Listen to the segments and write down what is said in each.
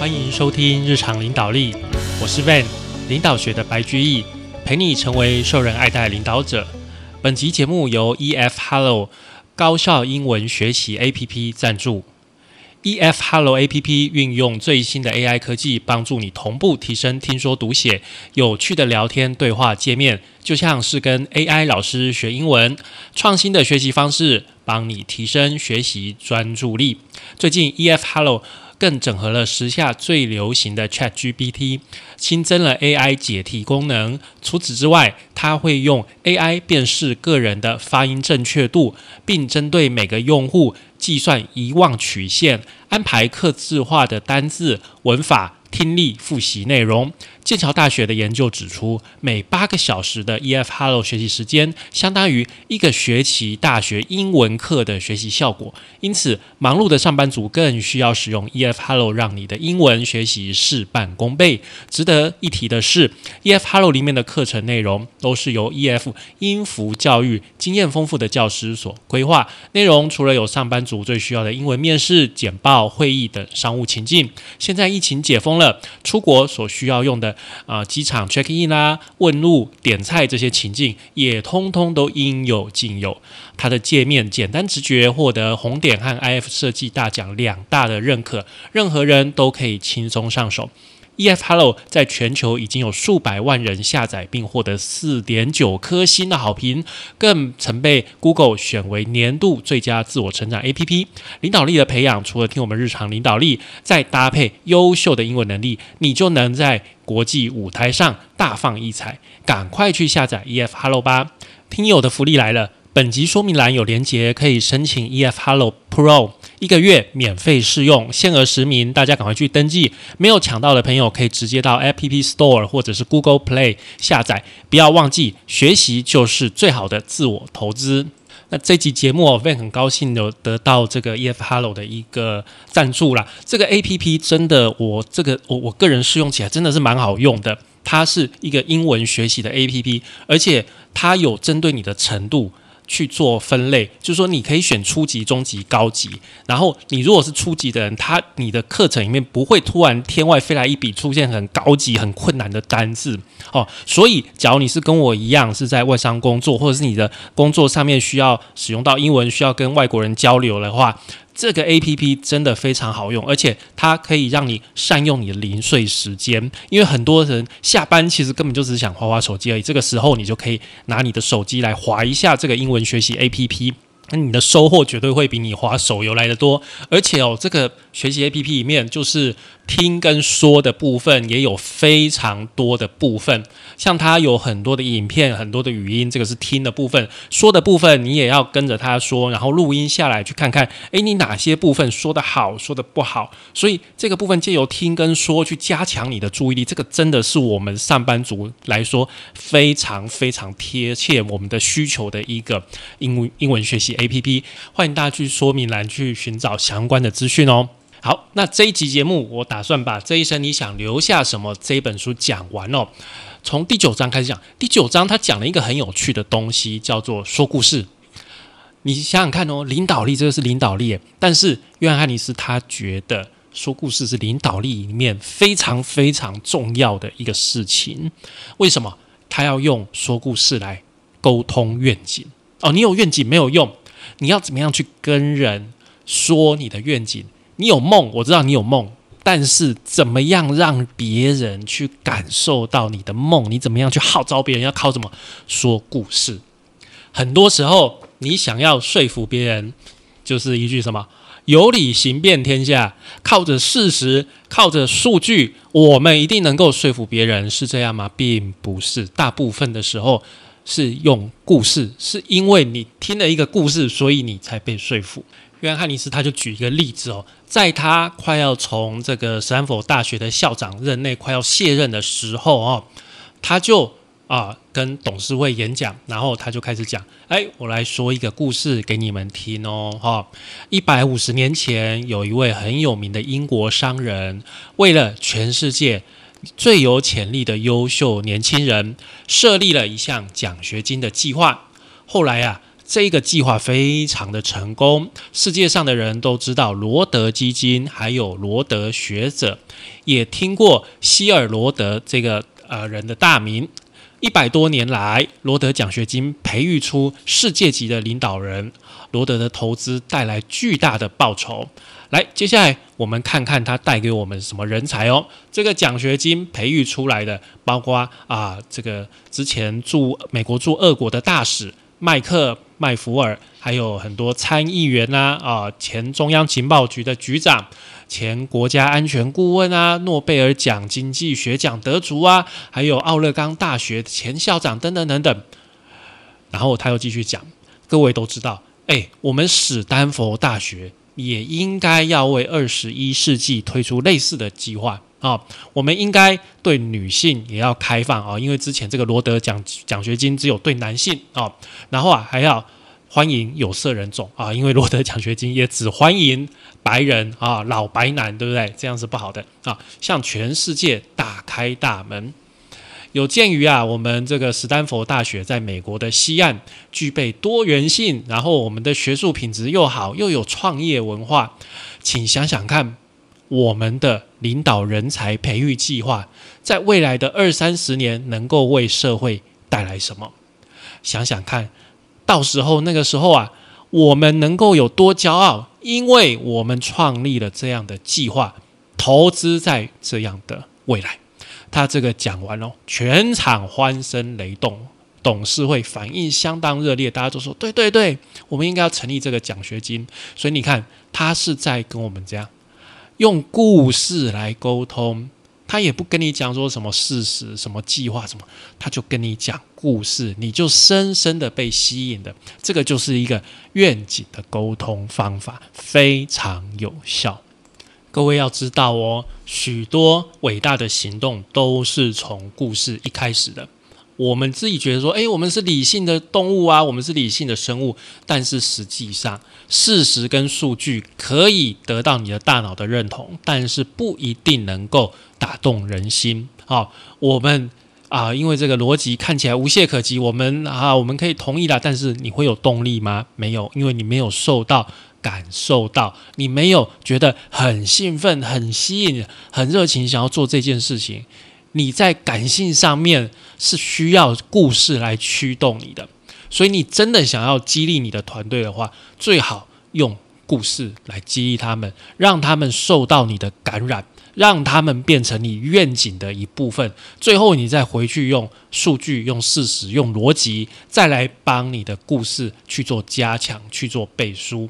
欢迎收听日常领导力，我是 Van，领导学的白居易，陪你成为受人爱戴领导者。本集节目由 EF Hello 高效英文学习 APP 赞助。EF Hello APP 运用最新的 AI 科技，帮助你同步提升听说读写，有趣的聊天对话界面，就像是跟 AI 老师学英文。创新的学习方式，帮你提升学习专注力。最近 EF Hello 更整合了时下最流行的 ChatGPT，新增了 AI 解题功能。除此之外，它会用 AI 辨识个人的发音正确度，并针对每个用户计算遗忘曲线，安排刻字化的单字、文法、听力复习内容。剑桥大学的研究指出，每八个小时的 EF Hello 学习时间，相当于一个学期大学英文课的学习效果。因此，忙碌的上班族更需要使用 EF Hello，让你的英文学习事半功倍。值得一提的是，EF Hello 里面的课程内容都是由 EF 音符教育经验丰富的教师所规划。内容除了有上班族最需要的英文面试、简报、会议等商务情境，现在疫情解封了，出国所需要用的。啊，机场 check in 啦，问路、点菜这些情境，也通通都应有尽有。它的界面简单直觉，获得红点和 IF 设计大奖两大的认可，任何人都可以轻松上手。EF Hello 在全球已经有数百万人下载，并获得四点九颗星的好评，更曾被 Google 选为年度最佳自我成长 APP。领导力的培养，除了听我们日常领导力，再搭配优秀的英文能力，你就能在国际舞台上大放异彩。赶快去下载 EF Hello 吧！听友的福利来了。本集说明栏有连结，可以申请 EF Hello Pro，一个月免费试用，限额十名，大家赶快去登记。没有抢到的朋友，可以直接到 App Store 或者是 Google Play 下载。不要忘记，学习就是最好的自我投资。那这集节目，我会很高兴有得到这个 EF Hello 的一个赞助啦。这个 APP 真的，我这个我我个人试用起来真的是蛮好用的。它是一个英文学习的 APP，而且它有针对你的程度。去做分类，就是说你可以选初级、中级、高级。然后你如果是初级的人，他你的课程里面不会突然天外飞来一笔出现很高级、很困难的单字哦。所以，假如你是跟我一样是在外商工作，或者是你的工作上面需要使用到英文，需要跟外国人交流的话。这个 A P P 真的非常好用，而且它可以让你善用你的零碎时间。因为很多人下班其实根本就只是想划划手机而已，这个时候你就可以拿你的手机来划一下这个英文学习 A P P，那你的收获绝对会比你划手游来的多。而且哦，这个学习 A P P 里面就是。听跟说的部分也有非常多的部分，像它有很多的影片、很多的语音，这个是听的部分；说的部分你也要跟着他说，然后录音下来去看看，诶，你哪些部分说的好，说的不好。所以这个部分借由听跟说去加强你的注意力，这个真的是我们上班族来说非常非常贴切我们的需求的一个英文英文学习 A P P。欢迎大家去说明栏去寻找相关的资讯哦。好，那这一集节目，我打算把这一生你想留下什么这一本书讲完哦。从第九章开始讲，第九章他讲了一个很有趣的东西，叫做说故事。你想想看哦，领导力这个是领导力，但是约翰汉尼斯他觉得说故事是领导力里面非常非常重要的一个事情。为什么？他要用说故事来沟通愿景哦。你有愿景没有用，你要怎么样去跟人说你的愿景？你有梦，我知道你有梦，但是怎么样让别人去感受到你的梦？你怎么样去号召别人？要靠什么？说故事。很多时候，你想要说服别人，就是一句什么“有理行遍天下”，靠着事实，靠着数据，我们一定能够说服别人，是这样吗？并不是，大部分的时候是用故事，是因为你听了一个故事，所以你才被说服。约翰汉尼斯他就举一个例子哦，在他快要从这个斯坦福大学的校长任内快要卸任的时候哦，他就啊跟董事会演讲，然后他就开始讲，哎，我来说一个故事给你们听哦，哈，一百五十年前有一位很有名的英国商人，为了全世界最有潜力的优秀年轻人，设立了一项奖学金的计划，后来啊。这个计划非常的成功，世界上的人都知道罗德基金，还有罗德学者，也听过希尔罗德这个呃人的大名。一百多年来，罗德奖学金培育出世界级的领导人，罗德的投资带来巨大的报酬。来，接下来我们看看他带给我们什么人才哦。这个奖学金培育出来的，包括啊，这个之前驻美国驻俄国的大使麦克麦福尔，还有很多参议员呐，啊，前中央情报局的局长。前国家安全顾问啊，诺贝尔奖经济学奖得主啊，还有奥勒冈大学前校长等等等等。然后他又继续讲，各位都知道，哎，我们史丹佛大学也应该要为二十一世纪推出类似的计划啊。我们应该对女性也要开放啊，因为之前这个罗德奖奖学金只有对男性啊，然后啊还要。欢迎有色人种啊，因为罗德奖学金也只欢迎白人啊，老白男，对不对？这样是不好的啊，向全世界打开大门。有鉴于啊，我们这个斯坦福大学在美国的西岸具备多元性，然后我们的学术品质又好，又有创业文化，请想想看，我们的领导人才培育计划在未来的二三十年能够为社会带来什么？想想看。到时候那个时候啊，我们能够有多骄傲？因为我们创立了这样的计划，投资在这样的未来。他这个讲完了，全场欢声雷动，董事会反应相当热烈，大家都说：“对对对，我们应该要成立这个奖学金。”所以你看，他是在跟我们这样用故事来沟通。他也不跟你讲说什么事实、什么计划、什么，他就跟你讲故事，你就深深的被吸引的。这个就是一个愿景的沟通方法，非常有效。各位要知道哦，许多伟大的行动都是从故事一开始的。我们自己觉得说，诶，我们是理性的动物啊，我们是理性的生物，但是实际上，事实跟数据可以得到你的大脑的认同，但是不一定能够打动人心。好，我们啊，因为这个逻辑看起来无懈可击，我们啊，我们可以同意啦，但是你会有动力吗？没有，因为你没有受到感受到，你没有觉得很兴奋、很吸引、很热情，想要做这件事情。你在感性上面是需要故事来驱动你的，所以你真的想要激励你的团队的话，最好用故事来激励他们，让他们受到你的感染，让他们变成你愿景的一部分。最后，你再回去用数据、用事实、用逻辑，再来帮你的故事去做加强、去做背书。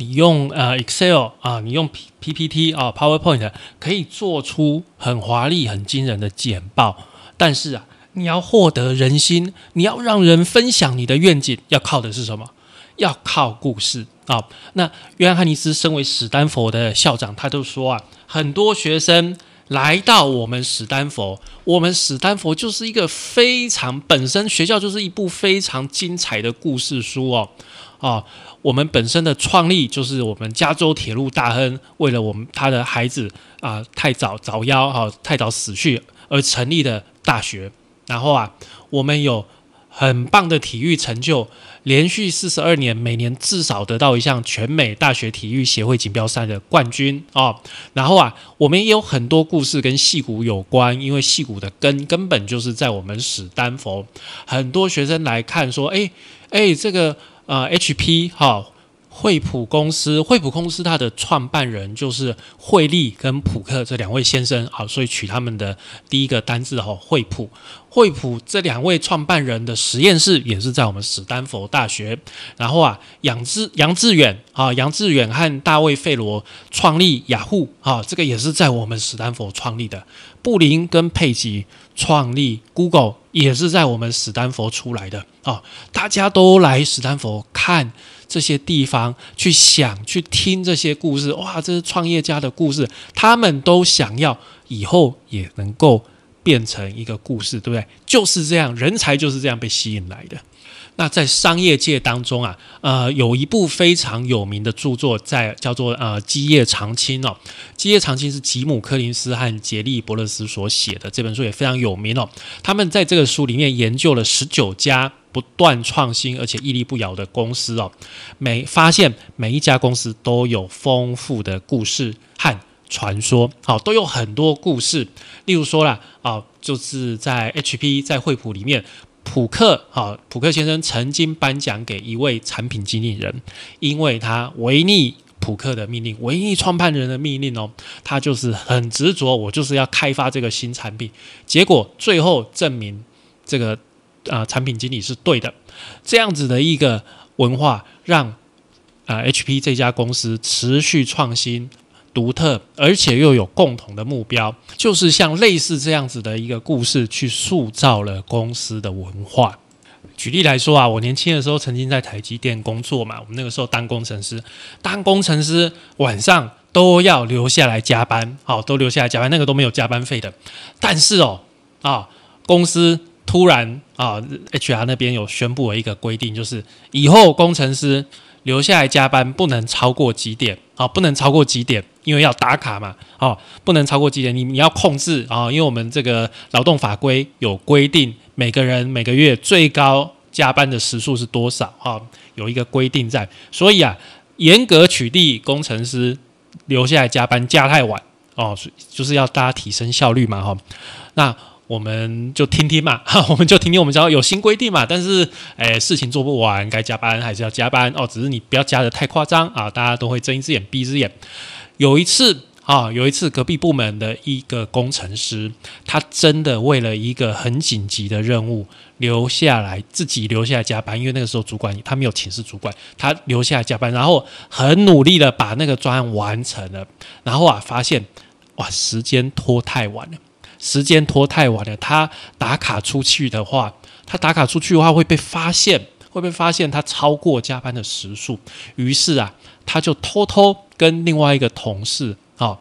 你用呃 Excel 啊，你用 P PPT 啊 PowerPoint 可以做出很华丽、很惊人的简报，但是啊，你要获得人心，你要让人分享你的愿景，要靠的是什么？要靠故事啊。那约翰·汉尼斯身为史丹佛的校长，他就说啊，很多学生来到我们史丹佛，我们史丹佛就是一个非常本身学校就是一部非常精彩的故事书哦，啊。我们本身的创立就是我们加州铁路大亨为了我们他的孩子啊太早早夭哈太早死去而成立的大学，然后啊我们有很棒的体育成就，连续四十二年每年至少得到一项全美大学体育协会锦标赛的冠军啊，然后啊我们也有很多故事跟戏骨有关，因为戏骨的根根本就是在我们史丹佛，很多学生来看说哎哎这个。呃，HP 哈，惠普公司，惠普公司它的创办人就是惠利跟普克这两位先生啊，所以取他们的第一个单字哈，惠普。惠普这两位创办人的实验室也是在我们史丹佛大学。然后啊，杨志杨致远啊，杨致远和大卫费罗创立雅虎啊，这个也是在我们史丹佛创立的。布林跟佩吉创立 Google 也是在我们史丹佛出来的啊，大家都来史丹佛看这些地方，去想去听这些故事，哇，这是创业家的故事，他们都想要以后也能够变成一个故事，对不对？就是这样，人才就是这样被吸引来的。那在商业界当中啊，呃，有一部非常有名的著作，在叫做呃《基业长青》哦，《基业长青》是吉姆·柯林斯和杰利·伯勒斯所写的这本书，也非常有名哦。他们在这个书里面研究了十九家不断创新而且屹立不摇的公司哦。每发现每一家公司都有丰富的故事和传说，好，都有很多故事。例如说啦，啊，就是在 HP 在惠普里面，普克啊，普克先生曾经颁奖给一位产品经理人，因为他违逆。普克的命令，违逆创办人的命令哦，他就是很执着，我就是要开发这个新产品。结果最后证明，这个啊产品经理是对的。这样子的一个文化，让啊 HP 这家公司持续创新、独特，而且又有共同的目标，就是像类似这样子的一个故事，去塑造了公司的文化。举例来说啊，我年轻的时候曾经在台积电工作嘛，我们那个时候当工程师，当工程师晚上都要留下来加班，好，都留下来加班，那个都没有加班费的。但是哦，啊，公司突然啊，HR 那边有宣布了一个规定，就是以后工程师留下来加班不能超过几点，啊，不能超过几点，因为要打卡嘛，哦，不能超过几点，你你要控制啊，因为我们这个劳动法规有规定。每个人每个月最高加班的时数是多少？哈，有一个规定在，所以啊，严格取缔工程师留下来加班加太晚哦，就是要大家提升效率嘛，哈。那我们就听听嘛，我们就听听，我们知道有新规定嘛。但是，诶，事情做不完，该加班还是要加班哦，只是你不要加的太夸张啊，大家都会睁一只眼闭一只眼。有一次。啊，有一次隔壁部门的一个工程师，他真的为了一个很紧急的任务留下来，自己留下来加班，因为那个时候主管他没有请示主管，他留下来加班，然后很努力的把那个专案完成了，然后啊发现哇时间拖太晚了，时间拖太晚了，他打卡出去的话，他打卡出去的话会被发现，会被发现他超过加班的时数，于是啊他就偷偷跟另外一个同事。哦，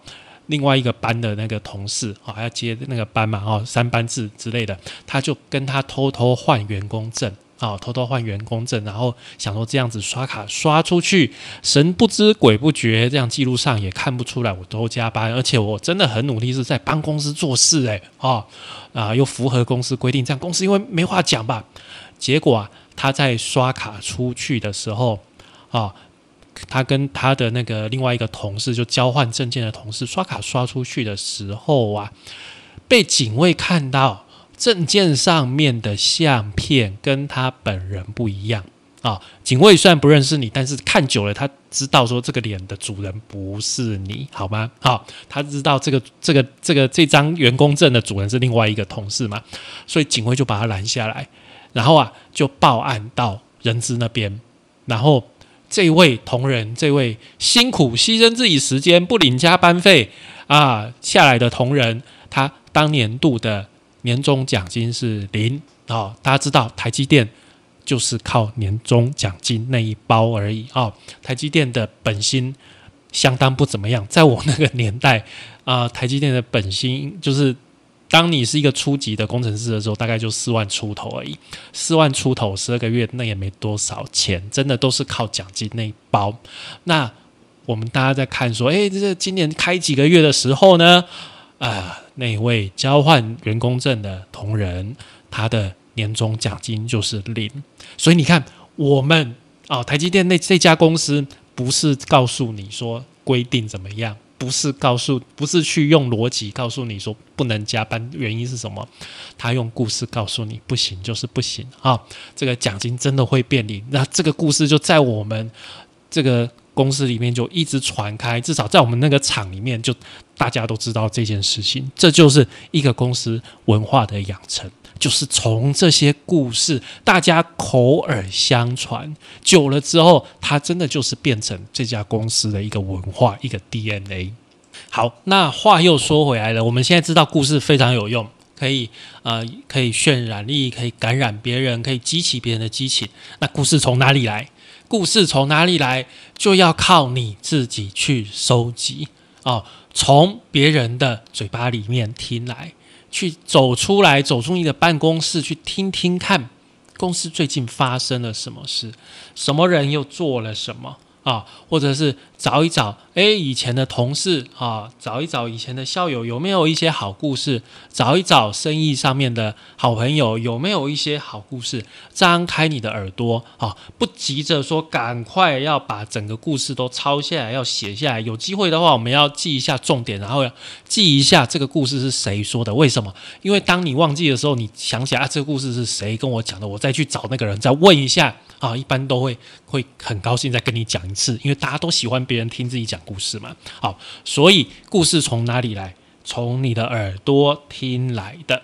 另外一个班的那个同事哦，还要接那个班嘛，哦，三班制之类的，他就跟他偷偷换员工证，哦，偷偷换员工证，然后想说这样子刷卡刷出去，神不知鬼不觉，这样记录上也看不出来我都加班，而且我真的很努力是在帮公司做事，诶，哦，啊，又符合公司规定，这样公司因为没话讲吧，结果啊，他在刷卡出去的时候，啊。他跟他的那个另外一个同事就交换证件的同事刷卡刷出去的时候啊，被警卫看到证件上面的相片跟他本人不一样啊。警卫虽然不认识你，但是看久了他知道说这个脸的主人不是你，好吗？好，他知道这个这个这个这张员工证的主人是另外一个同事嘛，所以警卫就把他拦下来，然后啊就报案到人资那边，然后。这位同仁，这位辛苦牺牲自己时间不领加班费啊下来的同仁，他当年度的年终奖金是零哦。大家知道台积电就是靠年终奖金那一包而已哦。台积电的本薪相当不怎么样，在我那个年代啊，台积电的本薪就是。当你是一个初级的工程师的时候，大概就四万出头而已，四万出头，十二个月那也没多少钱，真的都是靠奖金那一包。那我们大家在看说，哎，这今年开几个月的时候呢？啊，那位交换员工证的同仁，他的年终奖金就是零。所以你看，我们啊，台积电那这家公司不是告诉你说规定怎么样。不是告诉，不是去用逻辑告诉你说不能加班，原因是什么？他用故事告诉你不行就是不行啊！这个奖金真的会变零，那这个故事就在我们这个公司里面就一直传开，至少在我们那个厂里面就大家都知道这件事情。这就是一个公司文化的养成。就是从这些故事，大家口耳相传久了之后，它真的就是变成这家公司的一个文化，一个 DNA。好，那话又说回来了，我们现在知道故事非常有用，可以呃可以渲染力，可以感染别人，可以激起别人的激情。那故事从哪里来？故事从哪里来，就要靠你自己去收集哦，从别人的嘴巴里面听来。去走出来，走出你的办公室，去听听看公司最近发生了什么事，什么人又做了什么啊？或者是找一找，哎，诶，以前的同事啊，找一找以前的校友，有没有一些好故事？找一找生意上面的好朋友，有没有一些好故事？张开你的耳朵啊，不急着说赶快要把整个故事都抄下来，要写下来。有机会的话，我们要记一下重点，然后记一下这个故事是谁说的，为什么？因为当你忘记的时候，你想起来啊，这个故事是谁跟我讲的，我再去找那个人，再问一下啊，一般都会会很高兴再跟你讲一次，因为大家都喜欢别人听自己讲故事嘛。好，所以故事从哪里来？从你的耳朵听来的。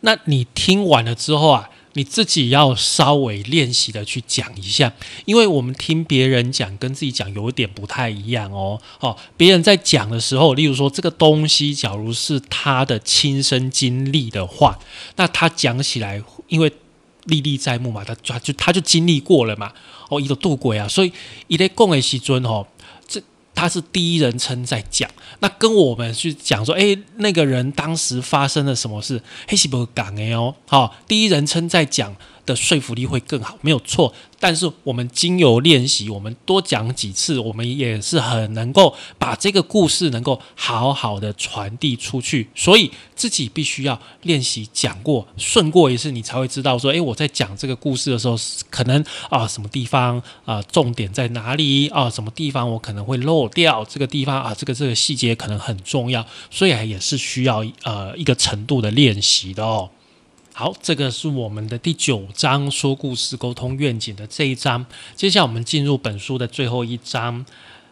那你听完了之后啊，你自己要稍微练习的去讲一下，因为我们听别人讲跟自己讲有点不太一样哦。哦，别人在讲的时候，例如说这个东西，假如是他的亲身经历的话，那他讲起来，因为历历在目嘛，他他就他就经历过了嘛。哦，一个渡鬼啊，所以一类共的时尊哦。他是第一人称在讲，那跟我们去讲说，哎，那个人当时发生了什么事？黑西伯港哎哦，好，第一人称在讲。的说服力会更好，没有错。但是我们经由练习，我们多讲几次，我们也是很能够把这个故事能够好好的传递出去。所以自己必须要练习讲过、顺过一次，你才会知道说，诶，我在讲这个故事的时候，可能啊什么地方啊重点在哪里啊，什么地方我可能会漏掉这个地方啊，这个这个细节可能很重要，所以也是需要呃一个程度的练习的哦。好，这个是我们的第九章说故事、沟通愿景的这一章。接下来我们进入本书的最后一章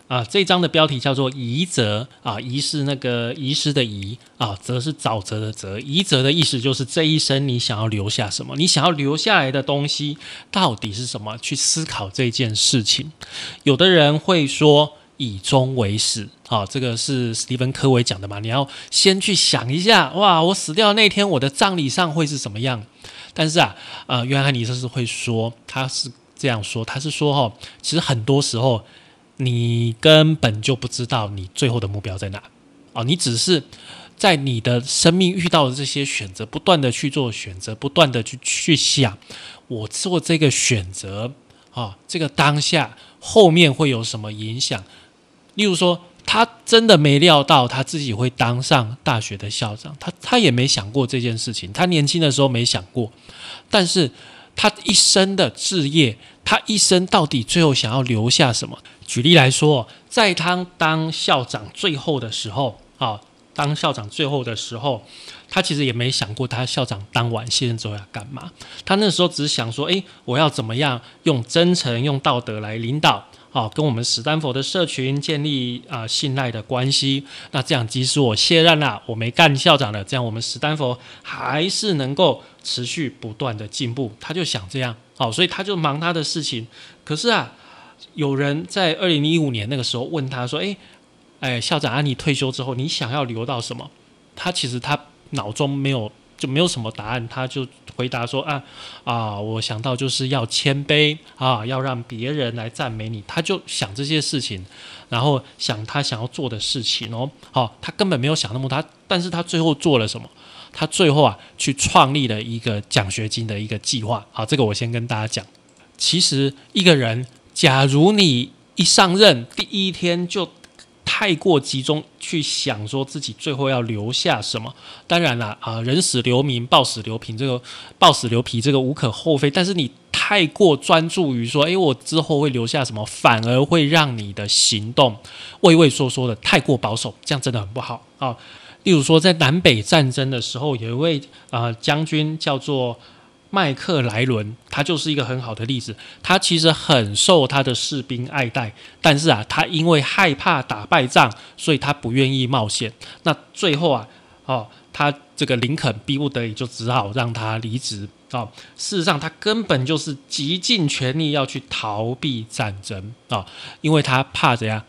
啊，这一章的标题叫做“遗泽”啊，“遗”是那个遗失的“遗”啊，“则”是沼泽的“泽”。遗泽的意思就是这一生你想要留下什么？你想要留下来的东西到底是什么？去思考这件事情。有的人会说。以终为始，好，这个是史蒂芬·科维讲的嘛？你要先去想一下，哇，我死掉那天，我的葬礼上会是什么样？但是啊，呃，约翰尼斯是会说，他是这样说，他是说，哈，其实很多时候你根本就不知道你最后的目标在哪，哦，你只是在你的生命遇到的这些选择，不断的去做选择，不断的去去想，我做这个选择，啊，这个当下后面会有什么影响？例如说，他真的没料到他自己会当上大学的校长，他他也没想过这件事情。他年轻的时候没想过，但是他一生的志业，他一生到底最后想要留下什么？举例来说，在他当校长最后的时候，啊，当校长最后的时候，他其实也没想过他校长当完卸任之后要干嘛。他那时候只想说，诶，我要怎么样用真诚、用道德来领导。好，跟我们史丹佛的社群建立啊信赖的关系。那这样，即使我卸任了，我没干校长了，这样我们史丹佛还是能够持续不断的进步。他就想这样，好，所以他就忙他的事情。可是啊，有人在二零一五年那个时候问他说：“哎，哎，校长啊，你退休之后，你想要留到什么？”他其实他脑中没有。就没有什么答案，他就回答说啊啊，我想到就是要谦卑啊，要让别人来赞美你，他就想这些事情，然后想他想要做的事情哦，好，他根本没有想那么多，但是他最后做了什么？他最后啊，去创立了一个奖学金的一个计划。好，这个我先跟大家讲，其实一个人，假如你一上任第一天就。太过集中去想说自己最后要留下什么，当然了啊，人死留名，报死留皮，这个报死留皮这个无可厚非。但是你太过专注于说，诶，我之后会留下什么，反而会让你的行动畏畏缩缩的，太过保守，这样真的很不好啊。例如说，在南北战争的时候，有一位啊将军叫做。麦克莱伦，他就是一个很好的例子。他其实很受他的士兵爱戴，但是啊，他因为害怕打败仗，所以他不愿意冒险。那最后啊，哦，他这个林肯逼不得已就只好让他离职哦。事实上，他根本就是极尽全力要去逃避战争啊，因为他怕怎样？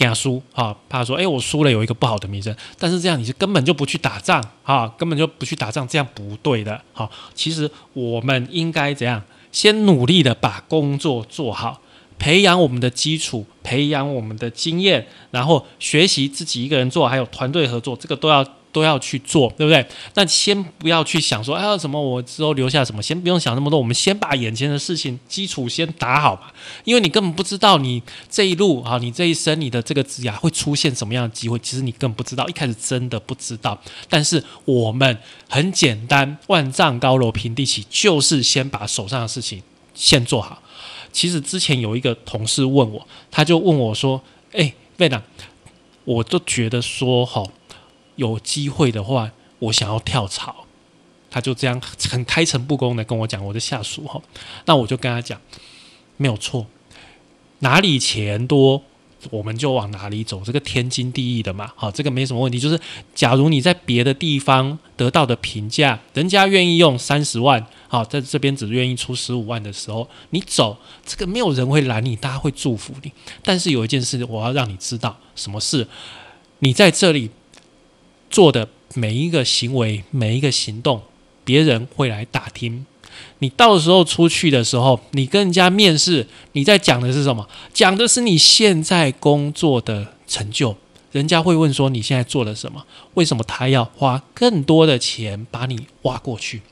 给他输啊，怕说，哎，我输了有一个不好的名声。但是这样你是根本就不去打仗啊，根本就不去打仗，这样不对的。好，其实我们应该怎样？先努力的把工作做好，培养我们的基础，培养我们的经验，然后学习自己一个人做，还有团队合作，这个都要都要去做，对不对？那先不要去想说，哎，什么我之后留下什么，先不用想那么多，我们先把眼前的事情基础先打好吧。因为你根本不知道你这一路啊，你这一生你的这个职涯会出现什么样的机会，其实你更不知道，一开始真的不知道。但是我们很简单，万丈高楼平地起，就是先把手上的事情先做好。其实之前有一个同事问我，他就问我说：“哎，魏娜，我都觉得说，哈，有机会的话，我想要跳槽。”他就这样很开诚布公的跟我讲，我的下属哈，那我就跟他讲，没有错，哪里钱多。我们就往哪里走，这个天经地义的嘛。好，这个没什么问题。就是假如你在别的地方得到的评价，人家愿意用三十万，好，在这边只愿意出十五万的时候，你走，这个没有人会拦你，大家会祝福你。但是有一件事，我要让你知道，什么事？你在这里做的每一个行为、每一个行动，别人会来打听。你到时候出去的时候，你跟人家面试，你在讲的是什么？讲的是你现在工作的成就。人家会问说你现在做了什么？为什么他要花更多的钱把你挖过去？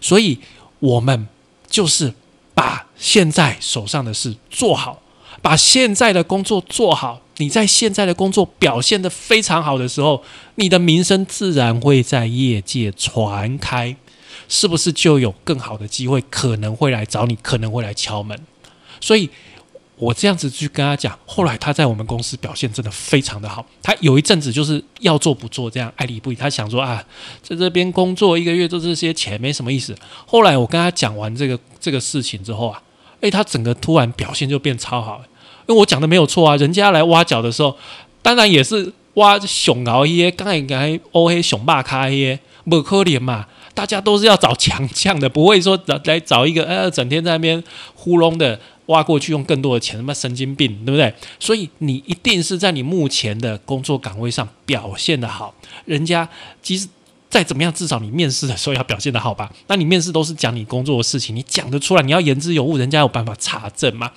所以，我们就是把现在手上的事做好，把现在的工作做好。你在现在的工作表现的非常好的时候，你的名声自然会在业界传开。是不是就有更好的机会可能会来找你，可能会来敲门？所以我这样子去跟他讲，后来他在我们公司表现真的非常的好。他有一阵子就是要做不做，这样爱理不理。他想说啊，在这边工作一个月做这些钱没什么意思。后来我跟他讲完这个这个事情之后啊，诶，他整个突然表现就变超好。因为我讲的没有错啊，人家来挖角的时候，当然也是挖熊熬耶，刚才该欧黑熊霸开耶，不可怜嘛。大家都是要找强将的，不会说找来找一个呃，整天在那边糊弄的挖过去用更多的钱，他妈神经病，对不对？所以你一定是在你目前的工作岗位上表现的好，人家即使再怎么样，至少你面试的时候要表现的好吧？那你面试都是讲你工作的事情，你讲得出来，你要言之有物，人家有办法查证吗？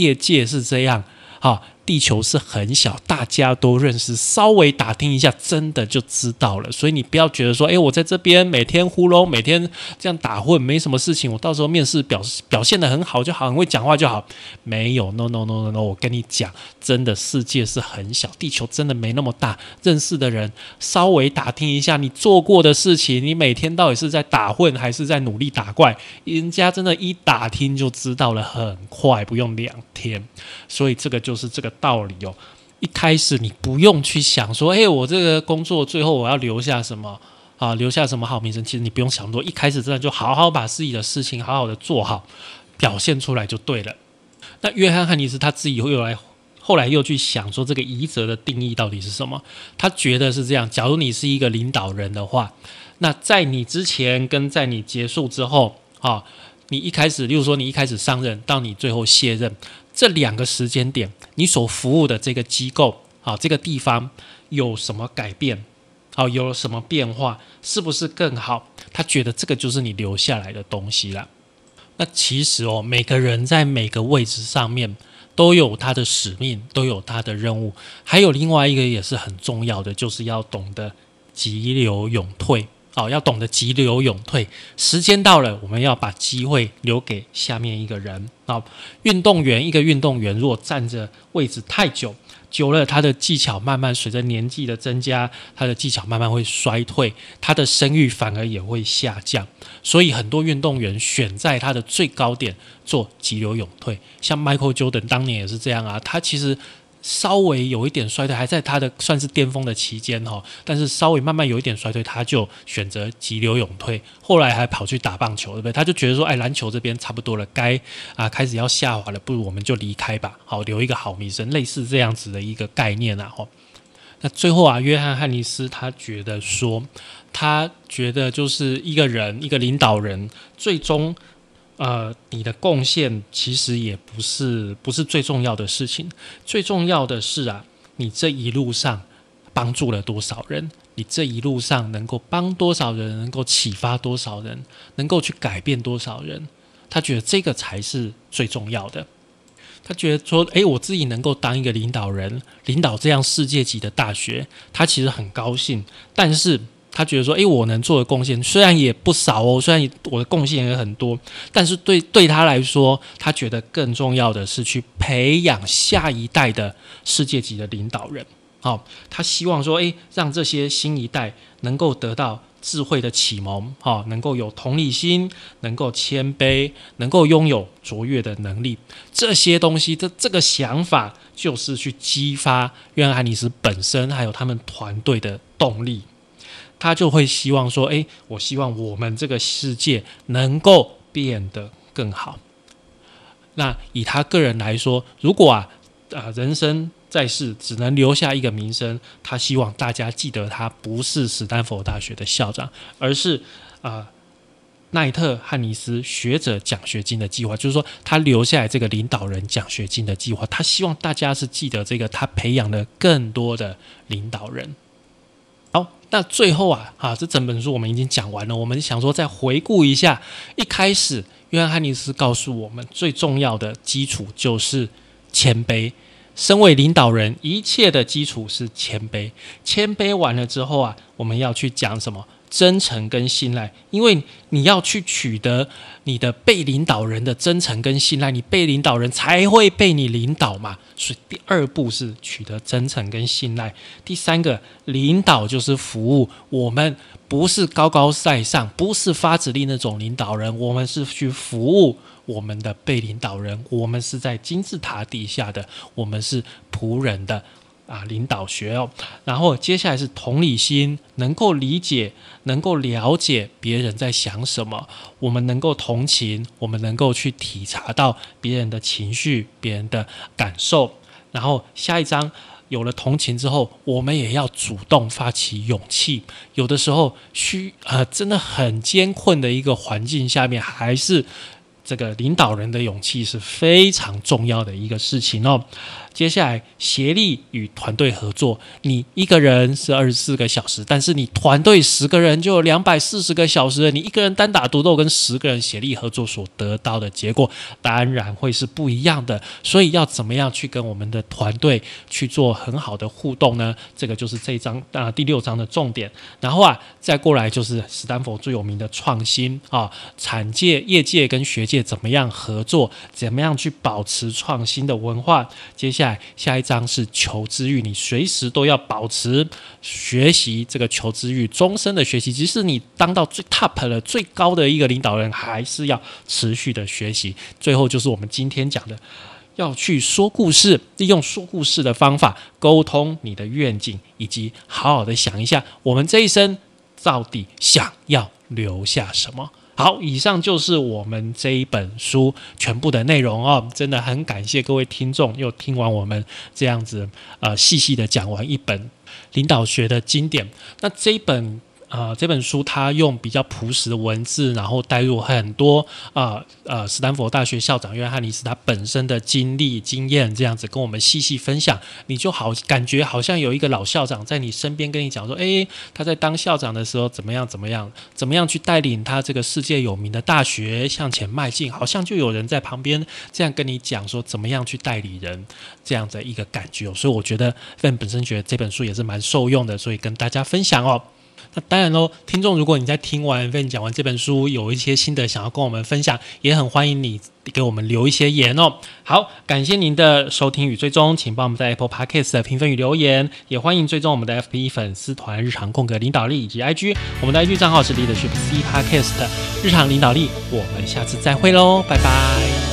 业界是这样，哈。地球是很小，大家都认识，稍微打听一下，真的就知道了。所以你不要觉得说，哎，我在这边每天糊弄，每天这样打混，没什么事情，我到时候面试表表现的很好就好，很会讲话就好。没有，no no no no no，我跟你讲，真的世界是很小，地球真的没那么大。认识的人稍微打听一下，你做过的事情，你每天到底是在打混还是在努力打怪，人家真的一打听就知道了，很快，不用两天。所以这个就是这个。道理哦，一开始你不用去想说，哎，我这个工作最后我要留下什么啊？留下什么好名声？其实你不用想多，一开始真的就好好把自己的事情好好的做好，表现出来就对了。那约翰汉尼斯他自己又来，后来又去想说，这个遗泽的定义到底是什么？他觉得是这样：假如你是一个领导人的话，那在你之前跟在你结束之后，啊，你一开始，例如说你一开始上任到你最后卸任。这两个时间点，你所服务的这个机构啊，这个地方有什么改变？好，有什么变化？是不是更好？他觉得这个就是你留下来的东西了。那其实哦，每个人在每个位置上面都有他的使命，都有他的任务。还有另外一个也是很重要的，就是要懂得急流勇退。哦，要懂得急流勇退，时间到了，我们要把机会留给下面一个人。啊，运动员一个运动员，如果站着位置太久，久了，他的技巧慢慢随着年纪的增加，他的技巧慢慢会衰退，他的声誉反而也会下降。所以很多运动员选在他的最高点做急流勇退，像 Michael Jordan 当年也是这样啊，他其实。稍微有一点衰退，还在他的算是巅峰的期间哈，但是稍微慢慢有一点衰退，他就选择急流勇退，后来还跑去打棒球，对不对？他就觉得说，哎，篮球这边差不多了，该啊开始要下滑了，不如我们就离开吧，好留一个好名声，类似这样子的一个概念啊。哈，那最后啊，约翰汉尼斯他觉得说，他觉得就是一个人，一个领导人，最终。呃，你的贡献其实也不是不是最重要的事情，最重要的是啊，你这一路上帮助了多少人？你这一路上能够帮多少人？能够启发多少人？能够去改变多少人？他觉得这个才是最重要的。他觉得说，诶，我自己能够当一个领导人，领导这样世界级的大学，他其实很高兴。但是他觉得说，诶，我能做的贡献虽然也不少哦，虽然我的贡献也很多，但是对对他来说，他觉得更重要的是去培养下一代的世界级的领导人。好，他希望说，诶，让这些新一代能够得到。智慧的启蒙，哈，能够有同理心，能够谦卑，能够拥有卓越的能力，这些东西，这这个想法就是去激发约翰·海尼斯本身还有他们团队的动力。他就会希望说，诶，我希望我们这个世界能够变得更好。那以他个人来说，如果啊，啊，人生。在世只能留下一个名声，他希望大家记得他不是史丹佛大学的校长，而是啊奈特汉尼斯学者奖学金的计划，就是说他留下来这个领导人奖学金的计划，他希望大家是记得这个他培养了更多的领导人。那最后啊，啊这整本书我们已经讲完了，我们想说再回顾一下，一开始约翰汉尼斯告诉我们最重要的基础就是谦卑。身为领导人，一切的基础是谦卑。谦卑完了之后啊，我们要去讲什么？真诚跟信赖。因为你要去取得你的被领导人的真诚跟信赖，你被领导人才会被你领导嘛。所以第二步是取得真诚跟信赖。第三个，领导就是服务。我们不是高高在上，不是发指令那种领导人，我们是去服务。我们的被领导人，我们是在金字塔底下的，我们是仆人的啊领导学哦。然后接下来是同理心，能够理解、能够了解别人在想什么，我们能够同情，我们能够去体察到别人的情绪、别人的感受。然后下一章有了同情之后，我们也要主动发起勇气。有的时候需呃真的很艰困的一个环境下面，还是。这个领导人的勇气是非常重要的一个事情哦。接下来，协力与团队合作。你一个人是二十四个小时，但是你团队十个人就有两百四十个小时。你一个人单打独斗跟十个人协力合作所得到的结果，当然会是不一样的。所以要怎么样去跟我们的团队去做很好的互动呢？这个就是这一章啊第六章的重点。然后啊，再过来就是斯坦福最有名的创新啊，产界、业界跟学界怎么样合作，怎么样去保持创新的文化。接下。下一章是求知欲，你随时都要保持学习这个求知欲，终身的学习。即使你当到最 top 了、最高的一个领导人，还是要持续的学习。最后就是我们今天讲的，要去说故事，利用说故事的方法沟通你的愿景，以及好好的想一下，我们这一生到底想要留下什么。好，以上就是我们这一本书全部的内容哦，真的很感谢各位听众又听完我们这样子呃细细的讲完一本领导学的经典，那这一本。啊，这本书它用比较朴实的文字，然后带入很多啊呃，斯坦福大学校长约翰尼斯他本身的经历经验，这样子跟我们细细分享，你就好感觉好像有一个老校长在你身边跟你讲说，诶，他在当校长的时候怎么样怎么样，怎么样去带领他这个世界有名的大学向前迈进，好像就有人在旁边这样跟你讲说怎么样去代理人这样的一个感觉，所以我觉得范本身觉得这本书也是蛮受用的，所以跟大家分享哦。那当然喽，听众，如果你在听完跟讲完这本书，有一些心得想要跟我们分享，也很欢迎你给我们留一些言哦。好，感谢您的收听与追踪，请帮我们在 Apple Podcast 的评分与留言，也欢迎追踪我们的 FB 粉丝团日常空格领导力以及 IG，我们的 IG 账号是 Leadership C Podcast 日常领导力，我们下次再会喽，拜拜。